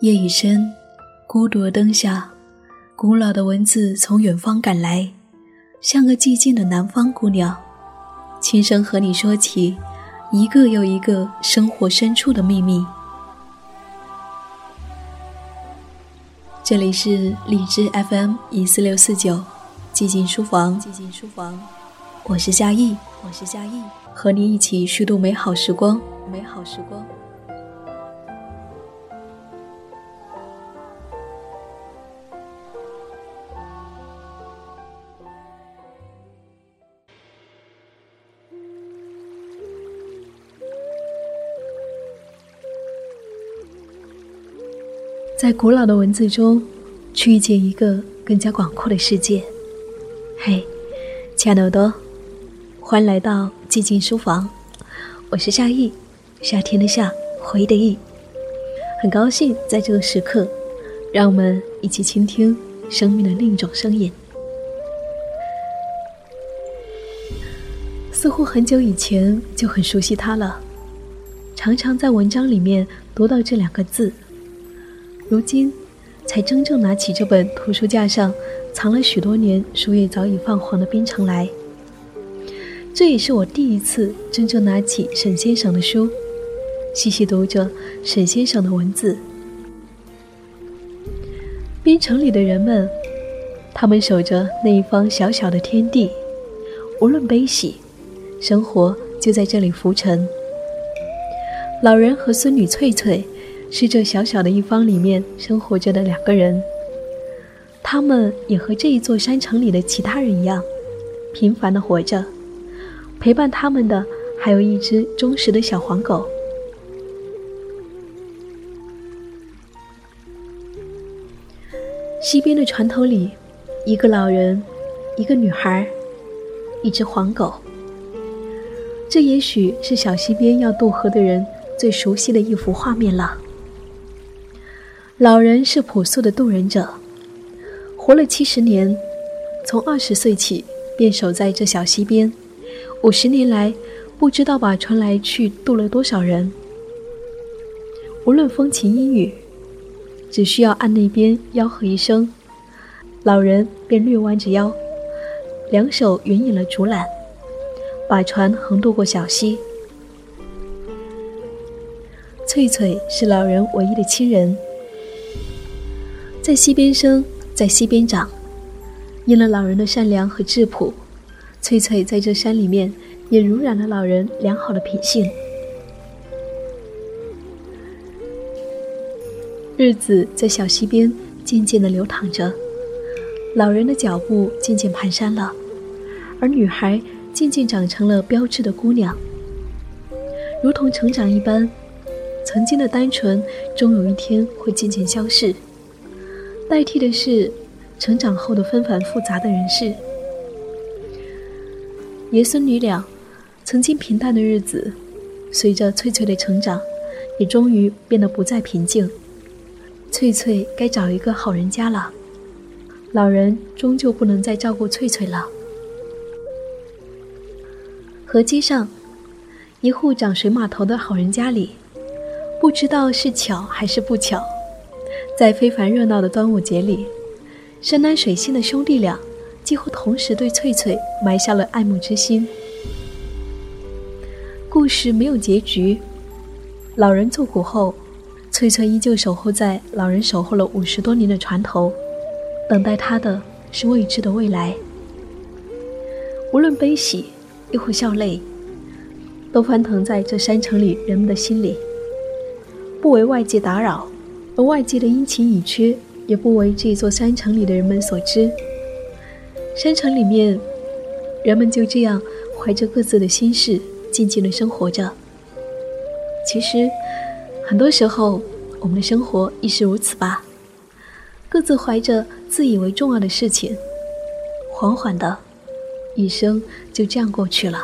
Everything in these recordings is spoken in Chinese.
夜已深，孤独的灯下，古老的文字从远方赶来，像个寂静的南方姑娘，轻声和你说起一个又一个生活深处的秘密。这里是荔枝 FM 一四六四九，寂静书房，寂静书房，我是夏意，我是夏意，和你一起虚度美好时光，美好时光。在古老的文字中，去遇见一个更加广阔的世界。嘿，亲爱的耳朵，欢迎来到寂静书房，我是夏意，夏天的夏，回忆的忆，很高兴在这个时刻，让我们一起倾听生命的另一种声音。似乎很久以前就很熟悉它了，常常在文章里面读到这两个字。如今，才真正拿起这本图书架上藏了许多年、书页早已泛黄的《边城》来。这也是我第一次真正拿起沈先生的书，细细读着沈先生的文字。边城里的人们，他们守着那一方小小的天地，无论悲喜，生活就在这里浮沉。老人和孙女翠翠。是这小小的一方里面生活着的两个人，他们也和这一座山城里的其他人一样，平凡的活着。陪伴他们的还有一只忠实的小黄狗。西边的船头里，一个老人，一个女孩，一只黄狗。这也许是小溪边要渡河的人最熟悉的一幅画面了。老人是朴素的渡人者，活了七十年，从二十岁起便守在这小溪边，五十年来不知道把船来去渡了多少人。无论风晴阴雨，只需要岸那边吆喝一声，老人便略弯着腰，两手援引了竹篮，把船横渡过小溪。翠翠是老人唯一的亲人。在溪边生，在溪边长，因了老人的善良和质朴，翠翠在这山里面也濡染了老人良好的品性。日子在小溪边渐渐的流淌着，老人的脚步渐渐蹒跚了，而女孩渐渐长成了标致的姑娘。如同成长一般，曾经的单纯，终有一天会渐渐消逝。代替的是成长后的纷繁复杂的人事。爷孙女俩曾经平淡的日子，随着翠翠的成长，也终于变得不再平静。翠翠该找一个好人家了，老人终究不能再照顾翠翠了。河街上，一户长水码头的好人家里，不知道是巧还是不巧。在非凡热闹的端午节里，山南水西的兄弟俩几乎同时对翠翠埋下了爱慕之心。故事没有结局，老人作古后，翠翠依旧守候在老人守候了五十多年的船头，等待他的是未知的未来。无论悲喜，亦或笑泪，都翻腾在这山城里人们的心里，不为外界打扰。而外界的阴晴已缺，也不为这座山城里的人们所知。山城里面，人们就这样怀着各自的心事，静静的生活着。其实，很多时候，我们的生活亦是如此吧。各自怀着自以为重要的事情，缓缓的，一生就这样过去了。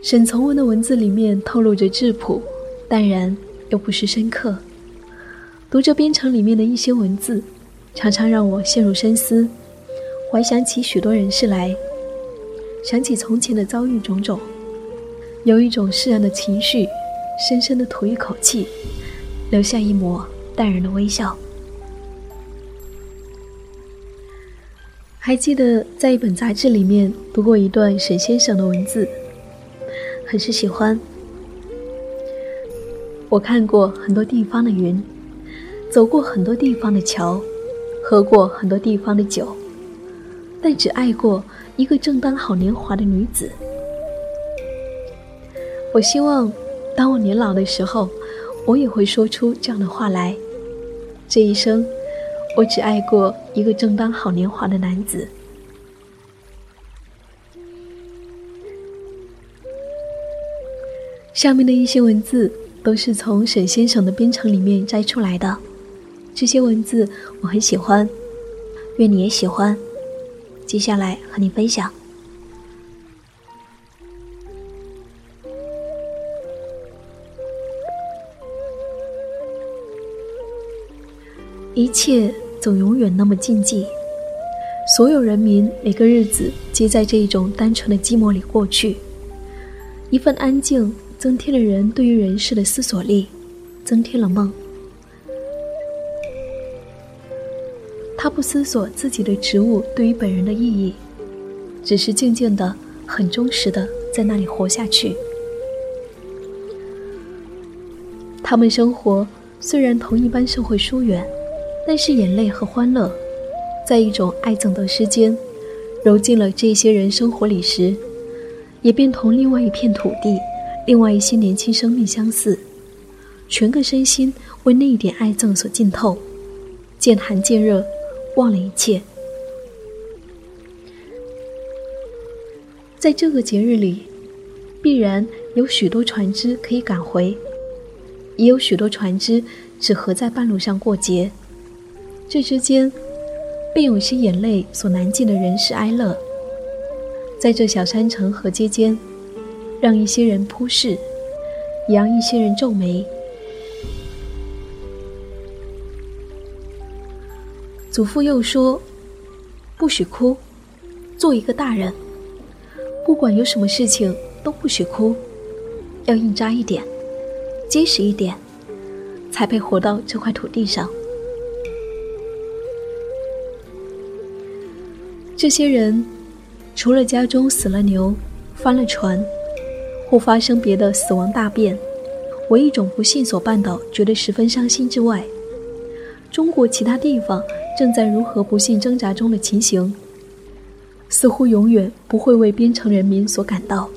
沈从文的文字里面透露着质朴。淡然又不失深刻。读着编程里面的一些文字，常常让我陷入深思，怀想起许多人事来，想起从前的遭遇种种，有一种释然的情绪，深深的吐一口气，留下一抹淡然的微笑。还记得在一本杂志里面读过一段沈先生的文字，很是喜欢。我看过很多地方的云，走过很多地方的桥，喝过很多地方的酒，但只爱过一个正当好年华的女子。我希望，当我年老的时候，我也会说出这样的话来。这一生，我只爱过一个正当好年华的男子。下面的一些文字。都是从沈先生的编程里面摘出来的，这些文字我很喜欢，愿你也喜欢。接下来和你分享，一切总永远那么禁忌，所有人民每个日子皆在这一种单纯的寂寞里过去，一份安静。增添了人对于人世的思索力，增添了梦。他不思索自己的职务对于本人的意义，只是静静的、很忠实的在那里活下去。他们生活虽然同一般社会疏远，但是眼泪和欢乐，在一种爱憎得失间，揉进了这些人生活里时，也便同另外一片土地。另外一些年轻生命相似，全个身心为那一点爱憎所浸透，见寒见热，忘了一切。在这个节日里，必然有许多船只可以赶回，也有许多船只只合在半路上过节。这之间，便有些眼泪所难尽的人世哀乐，在这小山城河街间。让一些人扑视，也让一些人皱眉。祖父又说：“不许哭，做一个大人，不管有什么事情都不许哭，要硬扎一点，结实一点，才配活到这块土地上。”这些人，除了家中死了牛，翻了船。或发生别的死亡大变，为一种不幸所绊倒，觉得十分伤心之外，中国其他地方正在如何不幸挣扎中的情形，似乎永远不会为边城人民所感到。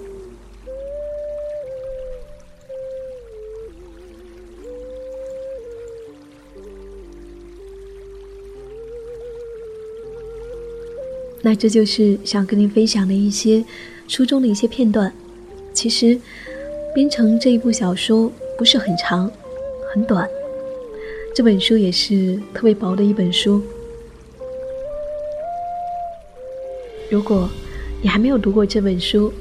那这就是想跟您分享的一些书中的一些片段。其实，《边城》这一部小说不是很长，很短。这本书也是特别薄的一本书。如果你还没有读过这本书，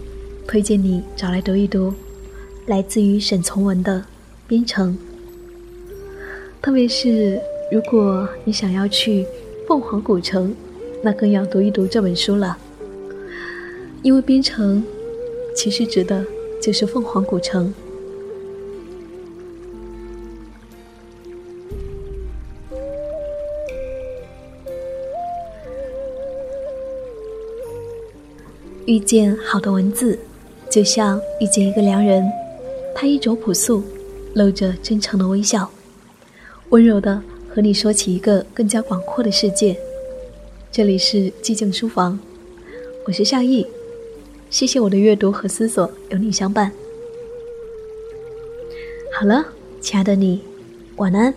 推荐你找来读一读。来自于沈从文的《边城》。特别是如果你想要去凤凰古城，那更要读一读这本书了，因为《边城》。其实指的就是凤凰古城。遇见好的文字，就像遇见一个良人，他衣着朴素，露着真诚的微笑，温柔的和你说起一个更加广阔的世界。这里是寂静书房，我是夏意。谢谢我的阅读和思索，有你相伴。好了，亲爱的你，晚安，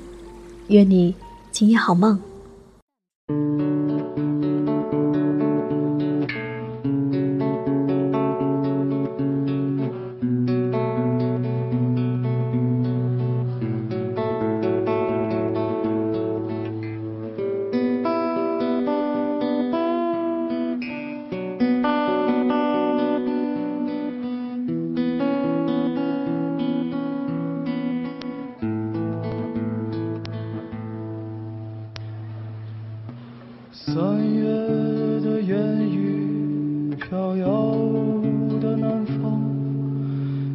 愿你今夜好梦。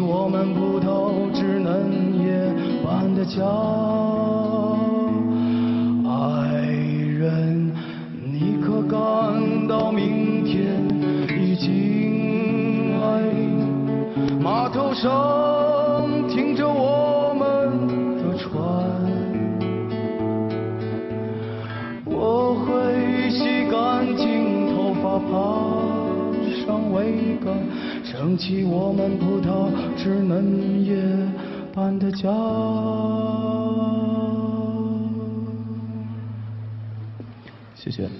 我们葡萄枝嫩叶般的家。爱人，你可感到明天已经来？码头上撑起我们葡萄枝嫩叶般的家。谢谢。